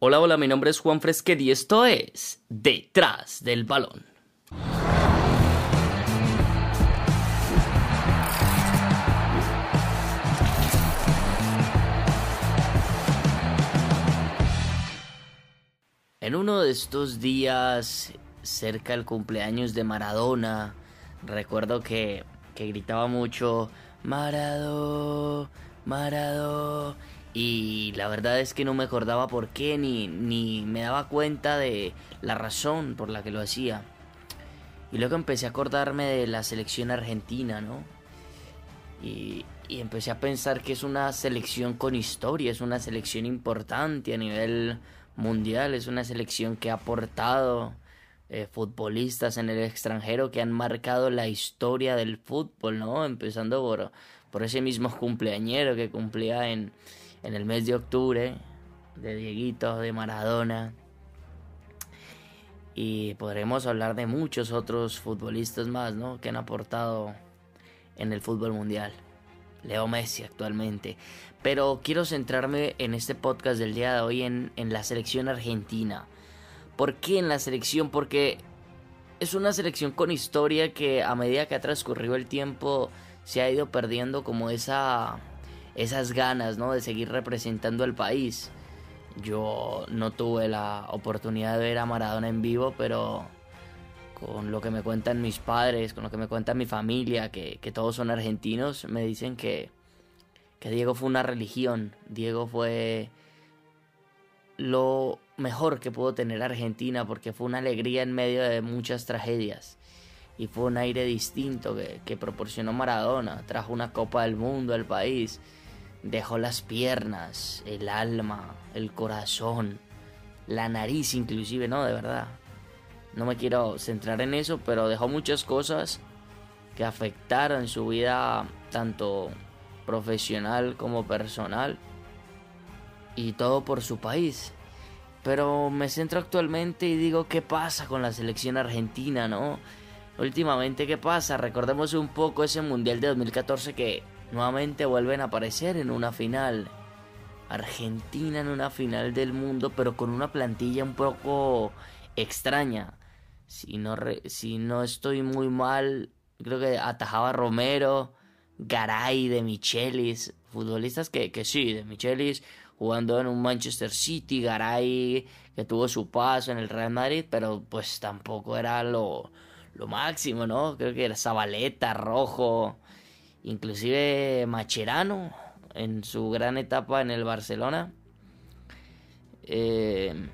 Hola, hola, mi nombre es Juan Fresquet y esto es Detrás del Balón. En uno de estos días, cerca del cumpleaños de Maradona, recuerdo que, que gritaba mucho Marado, Marado y la verdad es que no me acordaba por qué ni, ni me daba cuenta de la razón por la que lo hacía. Y luego empecé a acordarme de la selección argentina, ¿no? Y, y, empecé a pensar que es una selección con historia, es una selección importante a nivel mundial, es una selección que ha aportado eh, futbolistas en el extranjero que han marcado la historia del fútbol, ¿no? Empezando por, por ese mismo cumpleañero que cumplía en, en el mes de octubre, de Dieguito, de Maradona. Y podremos hablar de muchos otros futbolistas más, ¿no? Que han aportado en el fútbol mundial. Leo Messi actualmente. Pero quiero centrarme en este podcast del día de hoy en, en la selección argentina. ¿Por qué en la selección? Porque es una selección con historia que a medida que ha transcurrido el tiempo se ha ido perdiendo como esa esas ganas, ¿no? De seguir representando al país. Yo no tuve la oportunidad de ver a Maradona en vivo, pero con lo que me cuentan mis padres, con lo que me cuenta mi familia, que, todos son argentinos, me dicen que, que Diego fue una religión. Diego fue lo mejor que pudo tener Argentina porque fue una alegría en medio de muchas tragedias. Y fue un aire distinto que, que proporcionó Maradona. Trajo una Copa del Mundo al país Dejó las piernas, el alma, el corazón, la nariz inclusive, no, de verdad. No me quiero centrar en eso, pero dejó muchas cosas que afectaron su vida tanto profesional como personal y todo por su país. Pero me centro actualmente y digo, ¿qué pasa con la selección argentina, no? Últimamente, ¿qué pasa? Recordemos un poco ese Mundial de 2014 que nuevamente vuelven a aparecer en una final. Argentina en una final del mundo, pero con una plantilla un poco extraña. Si no, si no estoy muy mal, creo que atajaba Romero, Garay, de Michelis, futbolistas que, que sí, de Michelis jugando en un Manchester City, Garay que tuvo su paso en el Real Madrid, pero pues tampoco era lo, lo máximo, ¿no? Creo que era Zabaleta, Rojo, inclusive Macherano en su gran etapa en el Barcelona. Eh,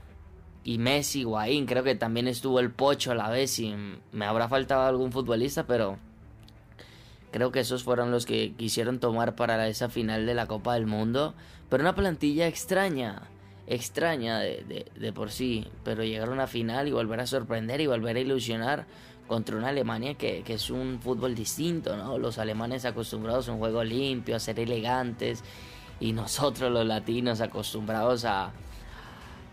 y Messi, Guaín, creo que también estuvo el Pocho a la vez y me habrá faltado algún futbolista, pero creo que esos fueron los que quisieron tomar para esa final de la Copa del Mundo. Pero una plantilla extraña, extraña de, por sí, pero llegar a una final y volver a sorprender y volver a ilusionar contra una Alemania que, es un fútbol distinto, ¿no? Los alemanes acostumbrados a un juego limpio, a ser elegantes, y nosotros los latinos acostumbrados a,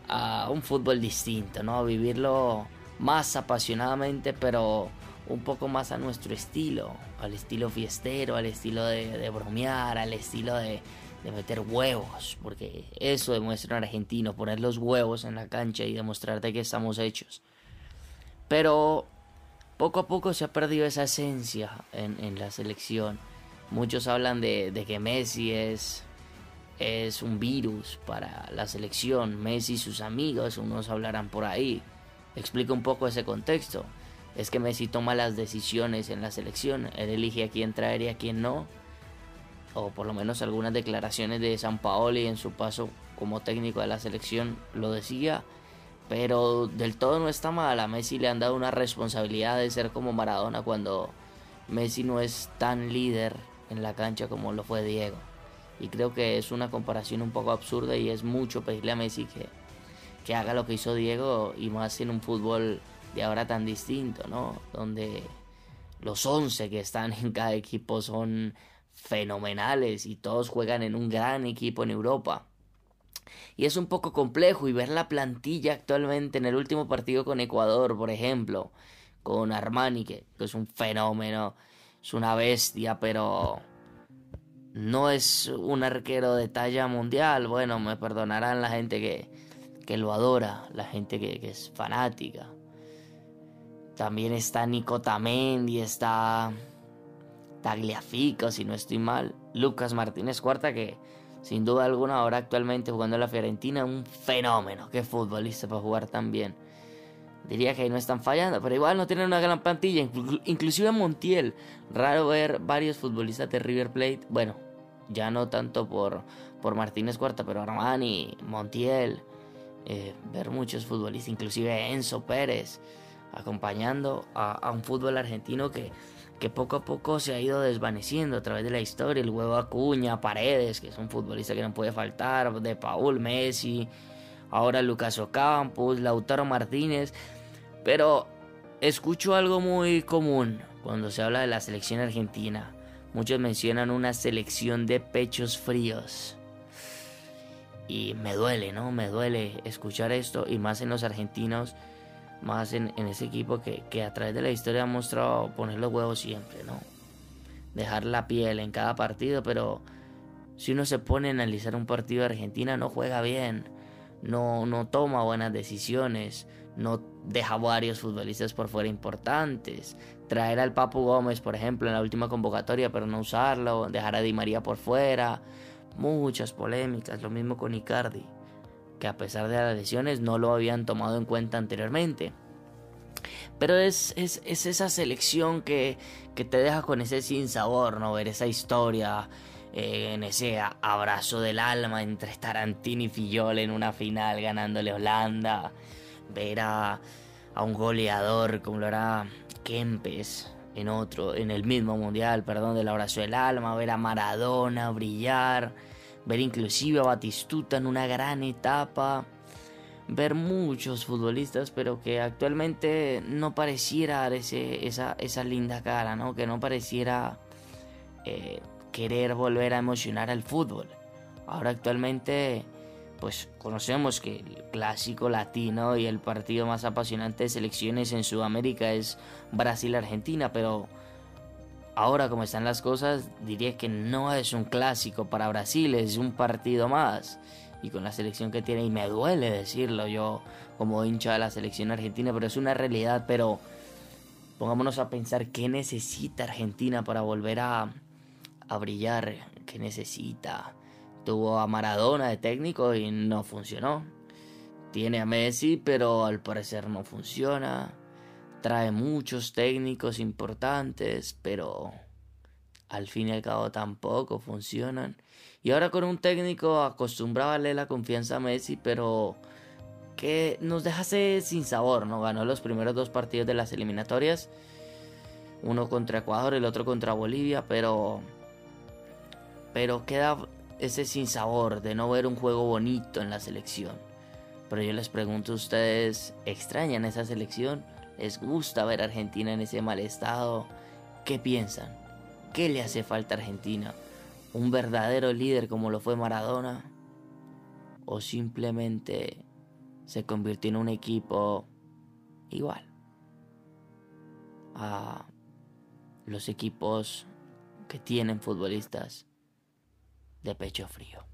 a un fútbol distinto, ¿no? A vivirlo más apasionadamente, pero un poco más a nuestro estilo, al estilo fiestero, al estilo de, bromear, al estilo de, de, meter huevos, porque eso demuestra un argentino, poner los huevos en la cancha y demostrarte que estamos hechos. Pero poco a poco se ha perdido esa esencia en, la selección. Muchos hablan de, que Messi es, es un virus para la selección. Messi y sus amigos, unos hablarán por ahí. Explica un poco ese contexto. Es que Messi toma las decisiones en la selección. Él elige a quién traer y a quién no. O por lo menos algunas declaraciones de San Paoli en su paso como técnico de la selección lo decía pero del todo no está mal. A Messi le han dado una responsabilidad de ser como Maradona cuando Messi no es tan líder en la cancha como lo fue Diego. Y creo que es una comparación un poco absurda y es mucho pedirle a Messi que, que haga lo que hizo Diego y más en un fútbol de ahora tan distinto, ¿no? Donde los 11 que están en cada equipo son fenomenales y todos juegan en un gran equipo en Europa. Y es un poco complejo y ver la plantilla actualmente en el último partido con Ecuador, por ejemplo, con Armani, que, es un fenómeno, es una bestia, pero no es un arquero de talla mundial. Bueno, me perdonarán la gente que, que lo adora, la gente que, que es fanática. También está Nico Tamendi, está Tagliafico, si no estoy mal. Lucas Martínez Cuarta, que sin duda alguna ahora actualmente jugando en la Fiorentina, un fenómeno. Qué futbolista para jugar tan bien. Diría que ahí no están fallando, pero igual no tienen una gran plantilla. Inclusive Montiel. Raro ver varios futbolistas de River Plate. Bueno, ya no tanto por, por Martínez Cuarta, pero Armani, Montiel. Eh, ver muchos futbolistas, inclusive Enzo Pérez, acompañando a un fútbol argentino que que poco a poco se ha ido desvaneciendo a través de la historia. El huevo Acuña, Paredes, que es un futbolista que no puede faltar, de Paul, Messi, ahora Lucas Ocampos, Lautaro Martínez. Pero escucho algo muy común cuando se habla de la selección argentina. Muchos mencionan una selección de pechos fríos. Y me duele, ¿no? Me duele escuchar esto y más en los argentinos más en, ese equipo que, a través de la historia ha mostrado poner los huevos siempre, ¿no? Dejar la piel en cada partido, pero si uno se pone a analizar un partido de Argentina, no juega bien, no, no toma buenas decisiones, no deja varios futbolistas por fuera importantes. Traer al Papu Gómez, por ejemplo, en la última convocatoria, pero no usarlo, dejar a Di María por fuera. Muchas polémicas, lo mismo con Icardi que a pesar de las lesiones no lo habían tomado en cuenta anteriormente. Pero es, es, esa selección que, que, te deja con ese sinsabor, ¿no? Ver esa historia, eh, en ese abrazo del alma entre Tarantini y Fillol en una final ganándole Holanda. Ver a, a un goleador como lo era Kempes en otro, en el mismo mundial, perdón, del abrazo del alma. Ver a Maradona brillar ver inclusive a Batistuta en una gran etapa, ver muchos futbolistas, pero que actualmente no pareciera dar ese, esa, esa linda cara, ¿no? que no pareciera eh, querer volver a emocionar al fútbol. Ahora actualmente, pues conocemos que el clásico latino y el partido más apasionante de selecciones en Sudamérica es Brasil-Argentina, pero ahora como están las cosas, diría que no es un clásico para Brasil, es un partido más. Y con la selección que tiene, y me duele decirlo yo como hincha de la selección argentina, pero es una realidad, pero pongámonos a pensar qué necesita Argentina para volver a, brillar, qué necesita. Tuvo a Maradona de técnico y no funcionó. Tiene a Messi, pero al parecer no funciona trae muchos técnicos importantes, pero al fin y al cabo tampoco funcionan. Y ahora con un técnico acostumbrado a la confianza a Messi, pero que nos dejase sin sabor, ¿no? Ganó los primeros dos partidos de las eliminatorias. Uno contra Ecuador, el otro contra Bolivia, pero pero queda ese sin sabor de no ver un juego bonito en la selección. Pero yo les pregunto a ustedes, ¿extrañan esa selección? Les gusta ver a Argentina en ese mal estado. ¿Qué piensan? ¿Qué le hace falta a Argentina? ¿Un verdadero líder como lo fue Maradona? ¿O simplemente se convirtió en un equipo igual a los equipos que tienen futbolistas de pecho frío?